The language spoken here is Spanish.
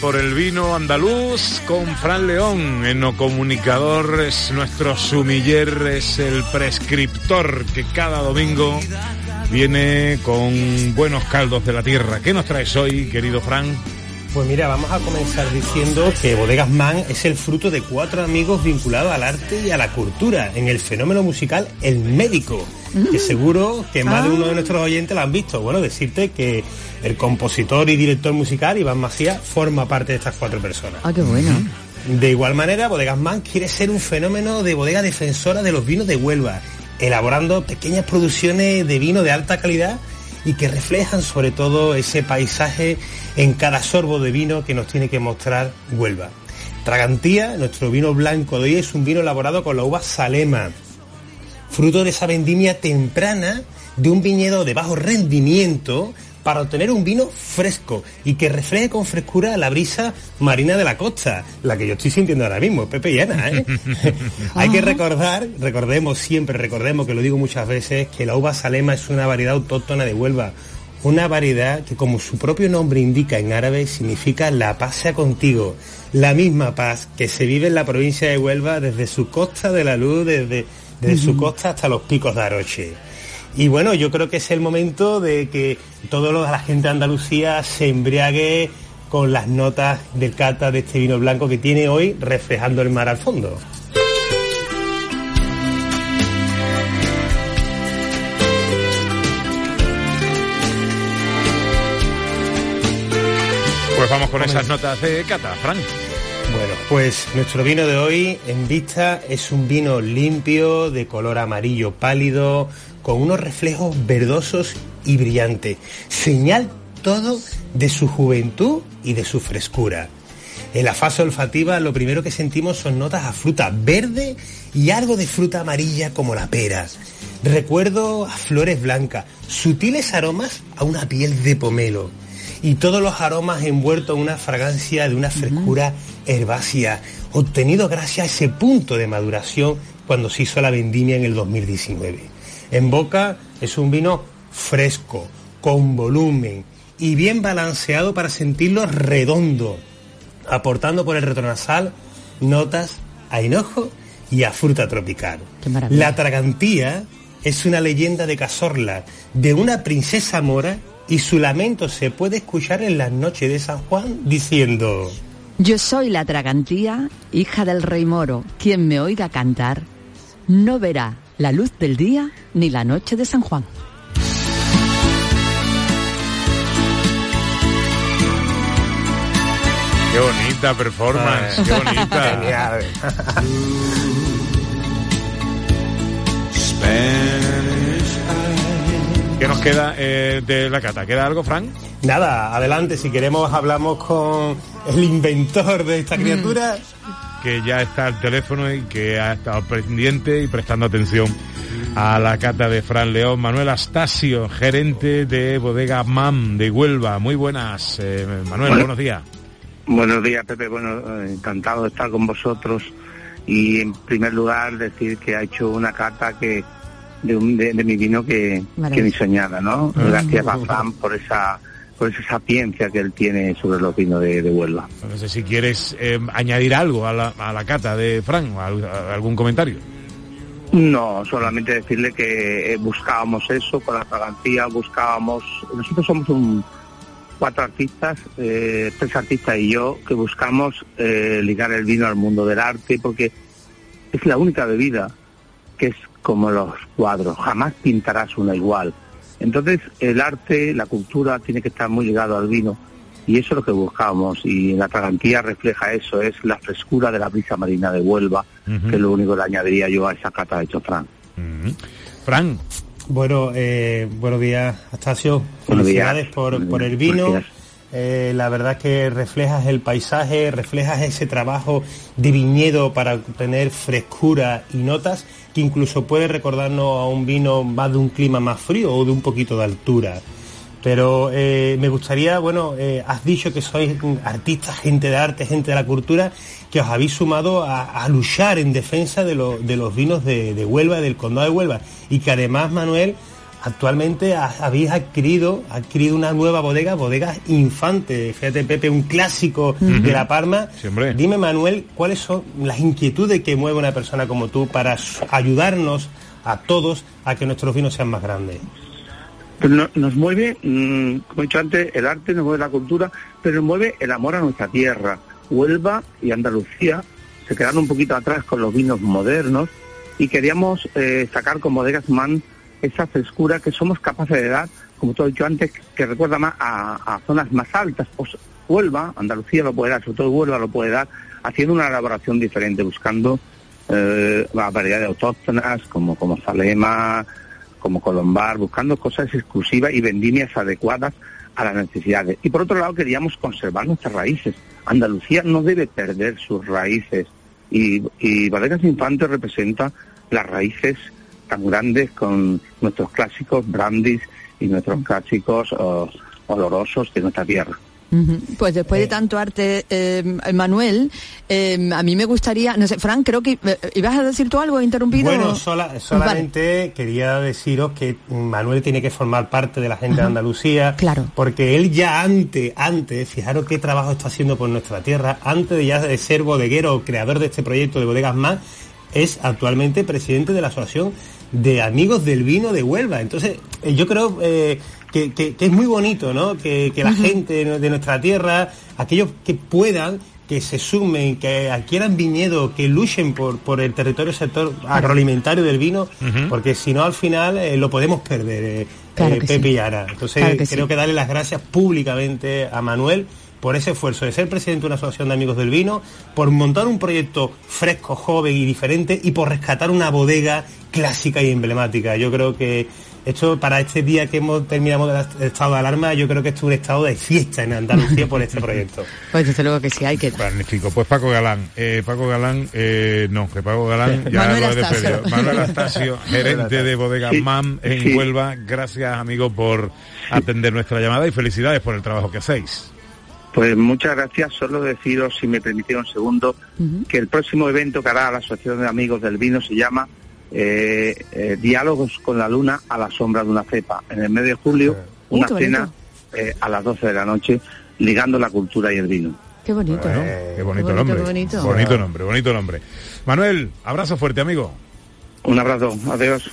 por el vino andaluz con Fran León, eno comunicador, es nuestro sumiller, es el prescriptor que cada domingo viene con buenos caldos de la tierra. ¿Qué nos traes hoy, querido Fran? Pues mira, vamos a comenzar diciendo que Bodegas Man es el fruto de cuatro amigos vinculados al arte y a la cultura en el fenómeno musical El Médico, que seguro que más de uno de nuestros oyentes lo han visto. Bueno, decirte que el compositor y director musical Iván Macías forma parte de estas cuatro personas. Ah, qué bueno. De igual manera, Bodegas Man quiere ser un fenómeno de bodega defensora de los vinos de Huelva, elaborando pequeñas producciones de vino de alta calidad y que reflejan sobre todo ese paisaje en cada sorbo de vino que nos tiene que mostrar Huelva. Tragantía, nuestro vino blanco de hoy, es un vino elaborado con la uva Salema, fruto de esa vendimia temprana de un viñedo de bajo rendimiento para obtener un vino fresco y que refleje con frescura la brisa marina de la costa, la que yo estoy sintiendo ahora mismo, Pepe y Ana, ¿eh? Hay que recordar, recordemos siempre, recordemos que lo digo muchas veces, que la uva Salema es una variedad autóctona de Huelva, una variedad que como su propio nombre indica en árabe significa la paz sea contigo, la misma paz que se vive en la provincia de Huelva desde su costa de la luz, desde, desde su costa hasta los picos de Aroche. Y bueno, yo creo que es el momento de que toda la gente de Andalucía se embriague con las notas del cata de este vino blanco que tiene hoy reflejando el mar al fondo. Pues vamos con esas notas de cata, Fran. Bueno, pues nuestro vino de hoy en vista es un vino limpio, de color amarillo pálido, con unos reflejos verdosos y brillantes. Señal todo de su juventud y de su frescura. En la fase olfativa lo primero que sentimos son notas a fruta verde y algo de fruta amarilla como la pera. Recuerdo a flores blancas, sutiles aromas a una piel de pomelo y todos los aromas envueltos en una fragancia de una frescura herbácea, obtenido gracias a ese punto de maduración cuando se hizo la vendimia en el 2019. En boca es un vino fresco, con volumen y bien balanceado para sentirlo redondo, aportando por el retronasal notas a hinojo y a fruta tropical. La tragantía es una leyenda de Cazorla, de una princesa mora, y su lamento se puede escuchar en las noches de San Juan diciendo... Yo soy la Tragantía, hija del rey moro. Quien me oiga cantar no verá la luz del día ni la noche de San Juan. Qué bonita performance, qué bonita. Genial. ¿Qué nos queda eh, de la cata? ¿Queda algo, Fran? Nada, adelante, si queremos hablamos con el inventor de Mm. esta criatura. que ya está al teléfono y que ha estado pendiente y prestando atención a la cata de Fran León. Manuel Astasio, gerente de Bodega MAM de Huelva. Muy buenas, eh, Manuel, Bueno. buenos días. Buenos días, Pepe. Bueno, eh, encantado de estar con vosotros. Y en primer lugar, decir que ha hecho una carta que de, un- de, de mi vino que, que ni soñada, ¿no? Ah. Gracias a Fran por esa por esa sapiencia que él tiene sobre los vinos de, de Huelva. No sé si quieres eh, añadir algo a la, a la cata de Fran, a- algún comentario. No, solamente decirle que eh, buscábamos eso con la fragancia, buscábamos... Nosotros somos un cuatro artistas, eh, tres artistas y yo, que buscamos eh, ligar el vino al mundo del arte porque es la única bebida que es como los cuadros, jamás pintarás una igual. Entonces el arte, la cultura tiene que estar muy ligado al vino y eso es lo que buscamos y la fragantía refleja eso, es la frescura de la brisa marina de Huelva, que es lo único que le añadiría yo a esa cata de Chofrán. Ujú. Fran, Bueno, eh, buenos días, Astacio. Buenos Felicidades días. por, Buenos por el vino. Gracias. Eh, la verdad que reflejas el paisaje, reflejas ese trabajo de viñedo para obtener frescura y notas que incluso puede recordarnos a un vino más de un clima más frío o de un poquito de altura. Pero eh, me gustaría, bueno, eh, has dicho que sois artistas, gente de arte, gente de la cultura, que os habéis sumado a, luchar en defensa de, los vinos de, Huelva, del condado de Huelva, y que además, Manuel, actualmente habéis adquirido, adquirido una nueva bodega, bodegas Infante, fíjate Pepe, un clásico de La Parma. Dime, Manuel, ¿cuáles son las inquietudes que mueve una persona como tú para ayudarnos a todos a que nuestros vinos sean más grandes? Pues nos mueve, mm, como he dicho antes, el arte, nos mueve la cultura, pero nos mueve el amor a nuestra tierra. Huelva y Andalucía se quedaron un poquito atrás con los vinos modernos y queríamos eh, sacar con Bodegas Man esa frescura que somos capaces de dar, como has dicho antes, que recuerda más a, zonas más altas. Pues Huelva, Andalucía lo puede dar, sobre todo Huelva lo puede dar, haciendo una elaboración diferente, buscando eh, la variedad de autóctonas como, como Salema, como Colombar, buscando cosas exclusivas y vendimias adecuadas a las necesidades. Y por otro lado queríamos conservar nuestras raíces. Andalucía no debe perder sus raíces y, y Bodegas Infantes representa las raíces tan grandes con nuestros clásicos brandis y nuestros clásicos oh, olorosos de nuestra tierra. Pues después de eh. tanto arte, eh, Manuel, eh, a mí me gustaría, no sé, Frank, creo que ibas a decir tú algo interrumpido. Bueno, solamente quería deciros que Manuel tiene que formar parte de la gente de Andalucía, claro. porque él ya antes, antes, fijaros qué trabajo está haciendo por nuestra tierra, antes de ya de ser bodeguero o creador de este proyecto de Bodegas Más, es actualmente presidente de la Asociación de Amigos del Vino de Huelva. Entonces, yo creo que, es muy bonito, ¿no? Que, la gente de nuestra tierra, aquellos que puedan, que se sumen, que adquieran viñedo, que luchen por, por el territorio sector agroalimentario del vino, porque si no al final eh, lo podemos perder, eh, eh, Pepe y Ara. Entonces creo que darle las gracias públicamente a Manuel por ese esfuerzo de ser presidente de una asociación de amigos del vino, por montar un proyecto fresco, joven y diferente y por rescatar una bodega clásica y emblemática. Yo creo que esto, para este día que hemos terminado el estado de alarma, yo creo que esto es un estado de fiesta en Andalucía por este proyecto. Pues desde luego que sí, hay que... Magnífico. Pues Paco Galán, eh, Paco Galán, eh, no, que Paco Galán ya Manuel lo he despedido. Manuel Astasio, gerente de Bodega MAM en Huelva. Gracias, amigo, por atender nuestra llamada y felicidades por el trabajo que hacéis. Pues muchas gracias. Solo deciros, si me permitieron un segundo, que el próximo evento que hará la Asociación de Amigos del Vino se llama eh, eh, diálogos con la luna a la sombra de una cepa. En el mes de julio, una cena eh, a las 12 de la noche, ligando la cultura y el vino. Qué bonito, ¿no? Qué bonito, nombre. bonito. nombre, bonito nombre. Manuel, abrazo fuerte, amigo. Un abrazo, adiós.